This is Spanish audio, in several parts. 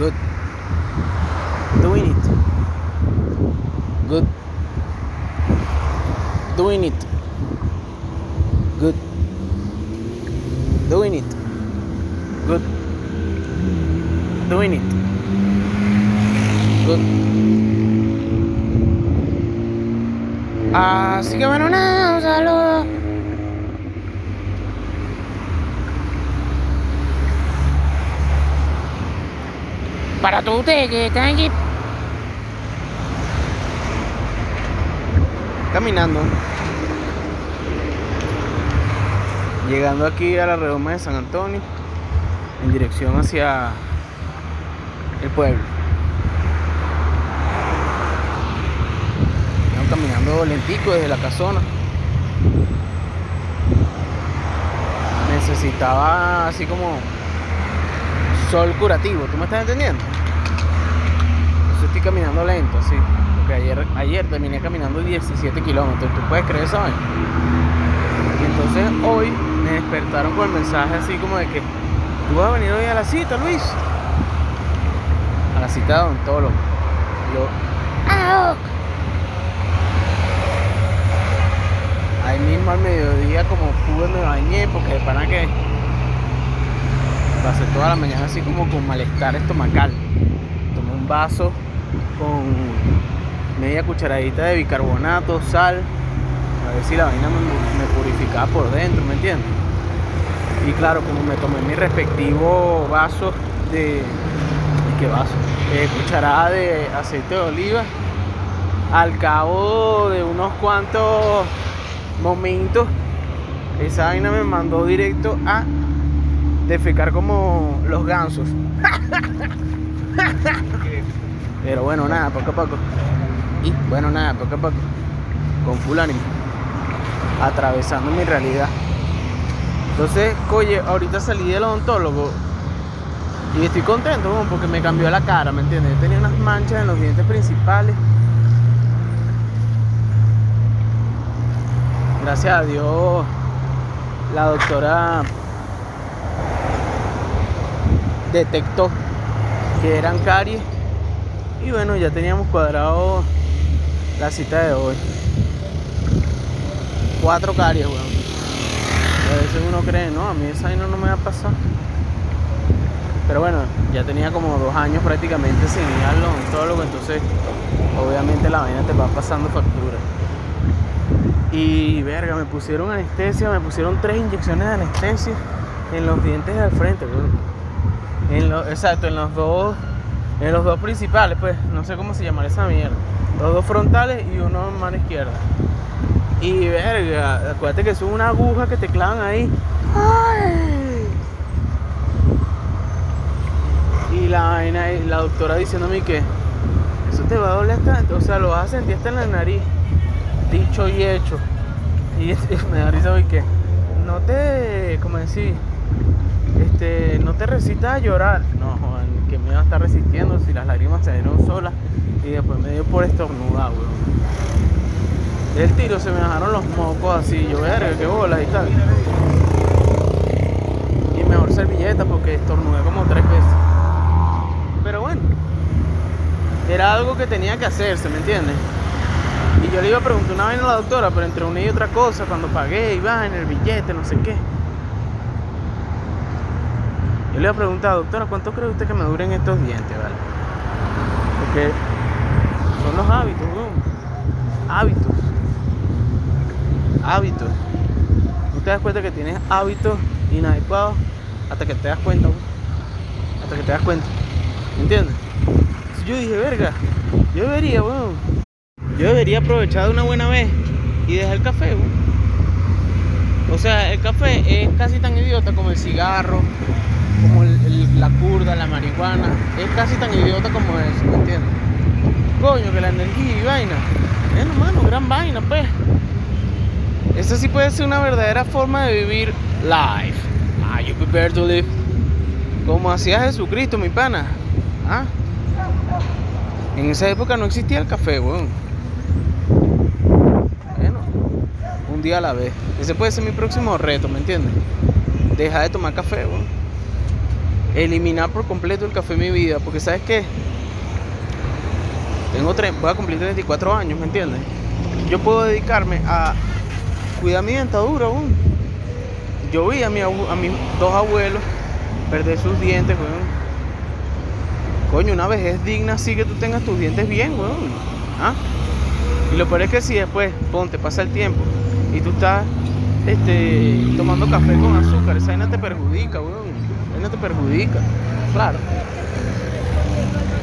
Good. Doing it. Good. Doing it. Good. Doing it. Good. Doing it. Good. Así que bueno, nada, un saludo. Para todos ustedes que están aquí caminando. Llegando aquí a la redoma de San Antonio, en dirección hacia el pueblo. Estamos caminando lentico desde la casona. Necesitaba así como sol curativo, ¿tú me estás entendiendo? Entonces estoy caminando lento, así. Porque ayer, ayer terminé caminando 17 kilómetros, ¿tú puedes creer eso? Y entonces hoy me despertaron con el mensaje así como de que tú vas a venir hoy a la cita, Luis. A la cita de odontólogo. Yo, ¡Ah! Ahí mismo al mediodía como pude me bañé porque de pana que pasé toda la mañana así como con malestar estomacal. Tomé un vaso con media cucharadita de bicarbonato, sal, a ver si la vaina me, purificaba por dentro, ¿me entiendes? Y claro, como me tomé mi respectivo vaso de. ¿de ¿Qué vaso? Eh, cucharada de aceite de oliva. Al cabo de unos cuantos momentos, esa vaina me mandó directo a defecar como los gansos. Pero bueno, nada, poco a poco. Y bueno, nada, poco a poco. Con full ánimo. Atravesando mi realidad. Entonces, oye, ahorita salí del odontólogo y estoy contento weón, porque me cambió la cara, ¿me entiendes? Yo tenía unas manchas en los dientes principales. Gracias a Dios, la doctora detectó que eran caries y bueno, ya teníamos cuadrado la cita de hoy. Cuatro caries, weón. A veces uno cree, no, a mí esa vaina no me va a pasar. Pero bueno, ya tenía como dos años prácticamente sin ir al odontólogo, entonces obviamente la vaina te va pasando factura. Y verga, me pusieron anestesia, me pusieron tres inyecciones de anestesia en los dientes de al frente, weón. En lo- exacto, en los dos, en los dos principales, pues, no sé cómo se llamará esa mierda. Los dos frontales y uno en mano izquierda. Y verga, acuérdate que es una aguja que te clavan ahí. ¡Ay! Y la vaina, la doctora diciéndome que eso te va a doler hasta, o sea, lo vas a sentir hasta en la nariz. Dicho y hecho. Y me da risa hoy que no te, como decir, este, no te resistas a llorar. No, que me iba a estar resistiendo si las lágrimas se dieron solas y después me dio por estornudar, weón. El tiro se me bajaron los mocos así, yo verga, qué bolas y tal. Y mejor servilleta porque estornudé como tres veces. Pero bueno, era algo que tenía que hacerse, ¿me entiendes? Y yo le iba a preguntar una vaina a la doctora, pero entre una y otra cosa, cuando pagué, iba en el billete, no sé qué. Yo le iba a preguntar, doctora, ¿cuánto cree usted que me duren estos dientes, vale? Porque son los hábitos, weón. Hábitos. Hábitos. No te das cuenta que tienes hábitos inadecuados hasta que te das cuenta, weón. Hasta que te das cuenta. ¿Me entiendes? Yo dije, verga, yo debería, weón. Yo debería aprovechar de una buena vez y dejar el café, weón. O sea, el café es casi tan idiota como el cigarro, como la curda, la marihuana. Es casi tan idiota como eso, ¿me entiendes? Coño, que la energía y vaina. Bueno, mano, gran vaina, pues. Esa sí puede ser una verdadera forma de vivir life. Are you prepared to live? Como hacía Jesucristo, mi pana. ¿Ah? En esa época no existía el café, weón. Bueno, un día a la vez. Ese puede ser mi próximo reto, ¿me entiendes? Deja de tomar café, weón. Eliminar por completo el café en mi vida, porque sabes qué, tengo voy a cumplir 34 años, ¿me entiendes? Yo puedo dedicarme a cuidar mi dentadura aún. Yo vi a, mi, a mis dos abuelos perder sus dientes, weón. Coño, una vez es digna así que tú tengas tus dientes bien, weón. ¿Ah? Y lo peor es que si después, ponte, pasa el tiempo y tú estás este, tomando café con azúcar, esa vaina te perjudica, weón. Vaina te perjudica, claro.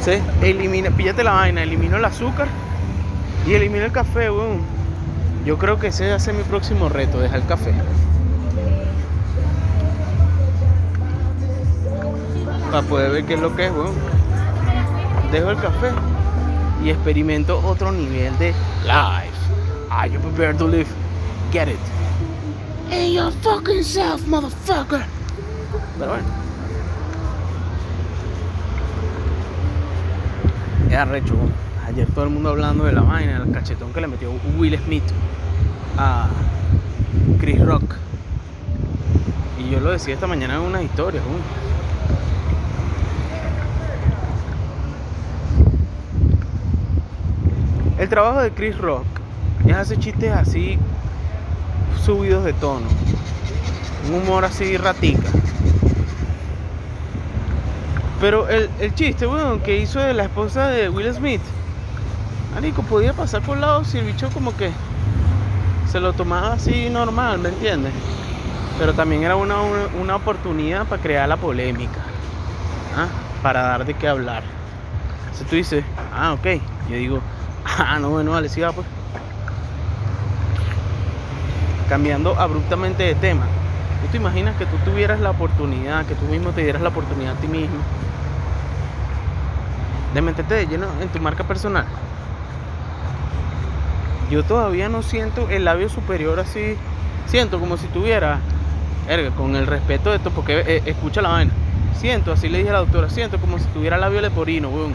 ¿Sí? Elimina, píllate la vaina, elimino el azúcar y elimino el café, weón. Yo creo que ese va a ser mi próximo reto, dejar el café. Para poder ver qué es lo que es, weón. Dejo el café y experimento otro nivel de life. Are you prepared to live? Get it. Hey your fucking self, motherfucker. Pero bueno. Arrecho. Ayer todo el mundo hablando de la vaina, el cachetón que le metió Will Smith a Chris Rock. Y yo lo decía esta mañana en una historia. El trabajo de Chris Rock es hacer chistes así subidos de tono. Un humor así ratica. Pero el, chiste, bueno, que hizo la esposa de Will Smith, Marico, podía pasar por lado si el bicho como que se lo tomaba así normal, ¿me entiendes? Pero también era una, una, oportunidad para crear la polémica, ¿ah? para dar de qué hablar. Si tú dices, ah, ok, yo digo, Ah, no, bueno, vale, siga pues. Cambiando abruptamente de tema. ¿Tú te imaginas que tú tuvieras la oportunidad, que tú mismo te dieras la oportunidad a ti mismo de meterte de lleno en tu marca personal? Yo todavía no siento el labio superior así. Siento como si tuviera, erga, con el respeto de esto, porque eh, escucha la vaina. Siento, así le dije a la doctora, siento como si tuviera labio leporino, weón.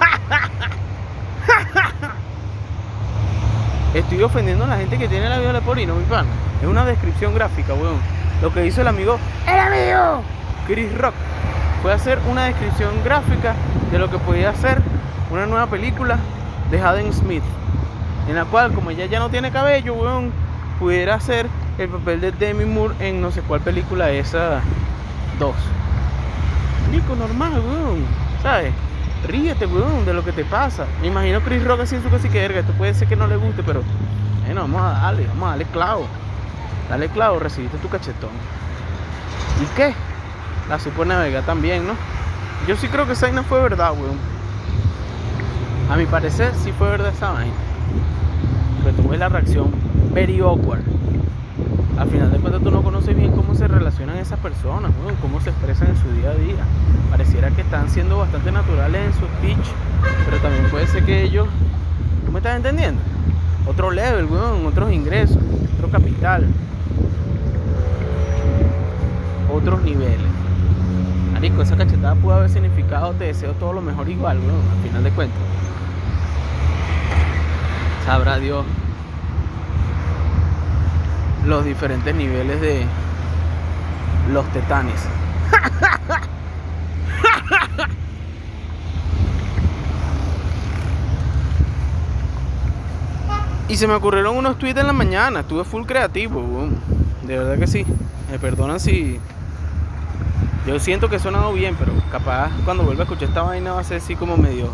Estoy ofendiendo a la gente que tiene la vida leporino, mi pan. Es una descripción gráfica, weón. Lo que hizo el amigo, el amigo Chris Rock, fue hacer una descripción gráfica de lo que podía hacer una nueva película de Hayden Smith. En la cual, como ella ya no tiene cabello, weón, pudiera hacer el papel de Demi Moore en no sé cuál película esa dos. Nico, normal, weón. ¿Sabes? ríete, weón, de lo que te pasa. Me imagino Chris Rock así en su casi que verga. Esto puede ser que no le guste, pero bueno, vamos a darle, vamos a darle clavo. Dale clavo, recibiste tu cachetón. ¿Y qué? La supo navegar también, ¿no? Yo sí creo que esa vaina fue verdad, weón. A mi parecer sí fue verdad esa vaina. Pero tuve la reacción very awkward al final de cuentas tú no conoces bien cómo se relacionan esas personas, cómo se expresan en su día a día. Pareciera que están siendo bastante naturales en su speech, pero también puede ser que ellos, ¿tú me estás entendiendo? Otro level, weón, otros ingresos, otro capital, otros niveles. Marico, esa cachetada pudo haber significado te deseo todo lo mejor igual, weón, al final de cuentas. Sabrá Dios los diferentes niveles de los tetanes. Y se me ocurrieron unos tweets en la mañana, estuve full creativo, de verdad que sí. Me perdonan si. Yo siento que he sonado bien, pero capaz cuando vuelva a escuchar esta vaina va a ser así como medio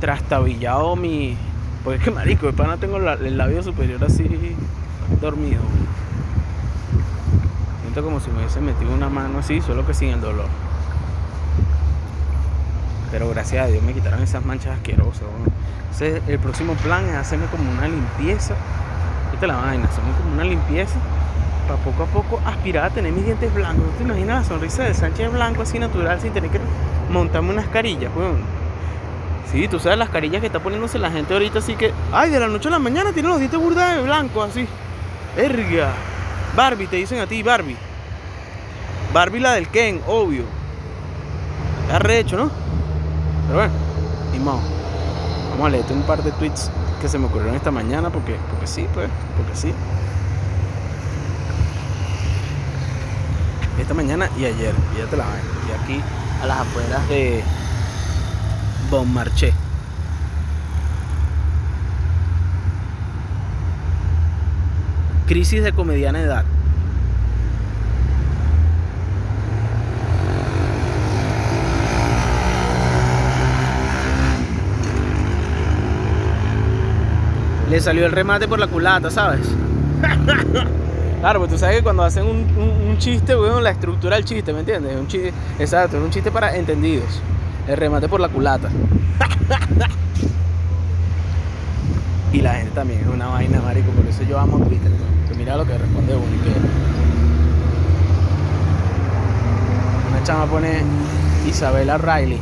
trastabillado mi. Porque es que marico, de pana tengo el labio superior así dormido. Siento como si me hubiese metido una mano así, solo que sin el dolor. Pero gracias a Dios me quitaron esas manchas asquerosas. El próximo plan es hacerme como una limpieza. Esta es la vaina, hacerme como una limpieza para poco a poco aspirar a tener mis dientes blancos. ¿No te imaginas la sonrisa de Sánchez blanco así natural sin tener que montarme unas carillas, weón? Sí, tú sabes las carillas que está poniéndose la gente ahorita, así que, ay, de la noche a la mañana tiene los dientes burda de blanco, así. Erga. Barbie, te dicen a ti, Barbie. Barbie la del Ken, obvio. Está rehecho, ¿no? Pero bueno, ni modo. Vamos a leerte un par de tweets que se me ocurrieron esta mañana porque, porque sí, pues, porque sí. Esta mañana y ayer, ya te la ven. aquí a las afueras de Bon Marché. Crisis de comediana edad. Le salió el remate por la culata, ¿sabes? claro, pues tú sabes que cuando hacen un, un, chiste, weón, la estructura del chiste, ¿me entiendes? Un chiste, exacto, es un chiste para entendidos. El remate por la culata. y la gente también es una vaina, marico, por eso yo amo Twitter. Que mira lo que responde uno y que... Una chama pone Isabela Riley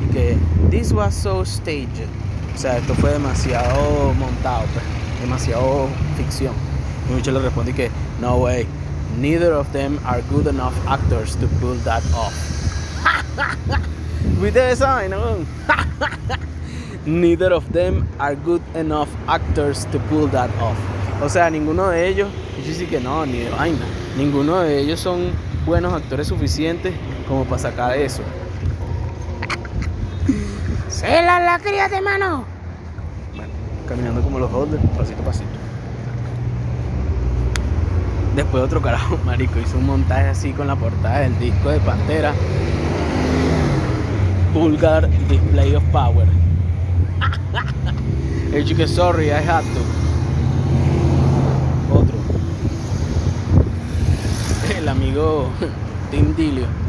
y que this was so staged. O sea, esto fue demasiado montado, pues, demasiado ficción. Y mucho le respondí que, no way, neither of them are good enough actors to pull that off. ¿Viste esa vaina? neither of them are good enough actors to pull that off. O sea, ninguno de ellos, y sí que no, ni de vaina, ninguno de ellos son buenos actores suficientes como para sacar eso. ¡Se la la de mano! Bueno, caminando como los holders, pasito a pasito. Después otro carajo, marico, hizo un montaje así con la portada del disco de Pantera. Vulgar Display of Power. El que sorry, I had to. Otro. El amigo Tim Dilio.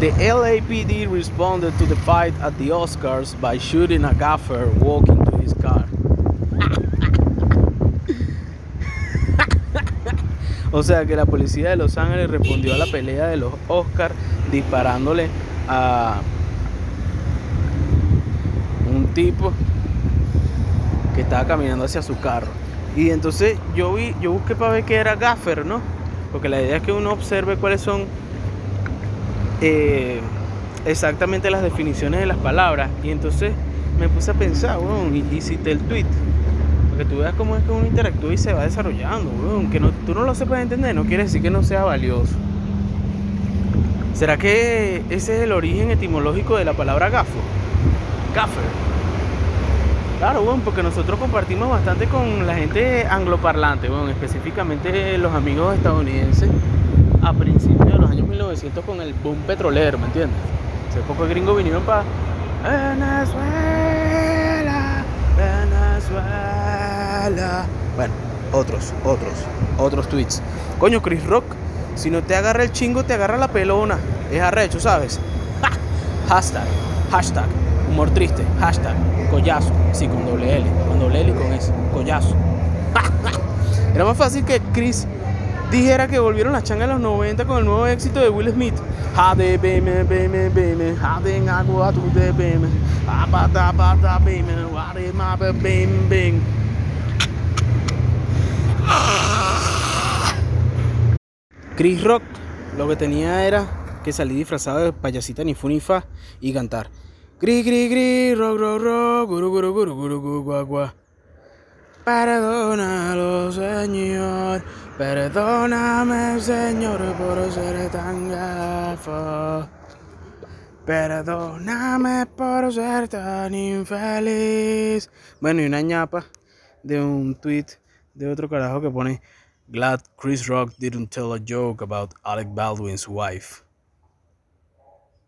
The LAPD responded to the fight at the Oscars by shooting a gaffer walking to his car. o sea que la policía de Los Ángeles respondió a la pelea de los Oscars disparándole a un tipo que estaba caminando hacia su carro. Y entonces yo vi, yo busqué para ver qué era gaffer, ¿no? Porque la idea es que uno observe cuáles son eh, exactamente las definiciones de las palabras. Y entonces me puse a pensar, bueno, y, cité el tweet. Para que tú veas cómo es que uno interactúa y se va desarrollando, bueno, que no, tú no lo sepas entender, no quiere decir que no sea valioso. ¿Será que ese es el origen etimológico de la palabra gafo? Gaffer. Claro, porque nosotros compartimos bastante con la gente angloparlante, específicamente los amigos estadounidenses a principios 1900 con el boom petrolero, ¿me entiendes? Hace poco gringos vinieron para Venezuela, Venezuela. Bueno, otros, otros, otros tweets. Coño, Chris Rock, si no te agarra el chingo, te agarra la pelona. Es arrecho, ¿sabes? Hashtag, hashtag, humor triste, hashtag, collazo, sí, con doble L, con doble L y con S, collazo. Era más fácil que Chris dijera que volvieron las changas en los 90 con el nuevo éxito de Will Smith. Chris Rock lo que tenía era que salir disfrazado de payasita ni funifa y cantar. Gri, gri, gri, rock, rock, rock, guru, guru, guru. Perdónalo, Señor. Perdóname, Señor, por ser tan gafo. Perdóname por ser tan infeliz. Bueno, y una ñapa de un tweet de otro carajo que pone Glad Chris Rock didn't tell a joke about Alec Baldwin's wife.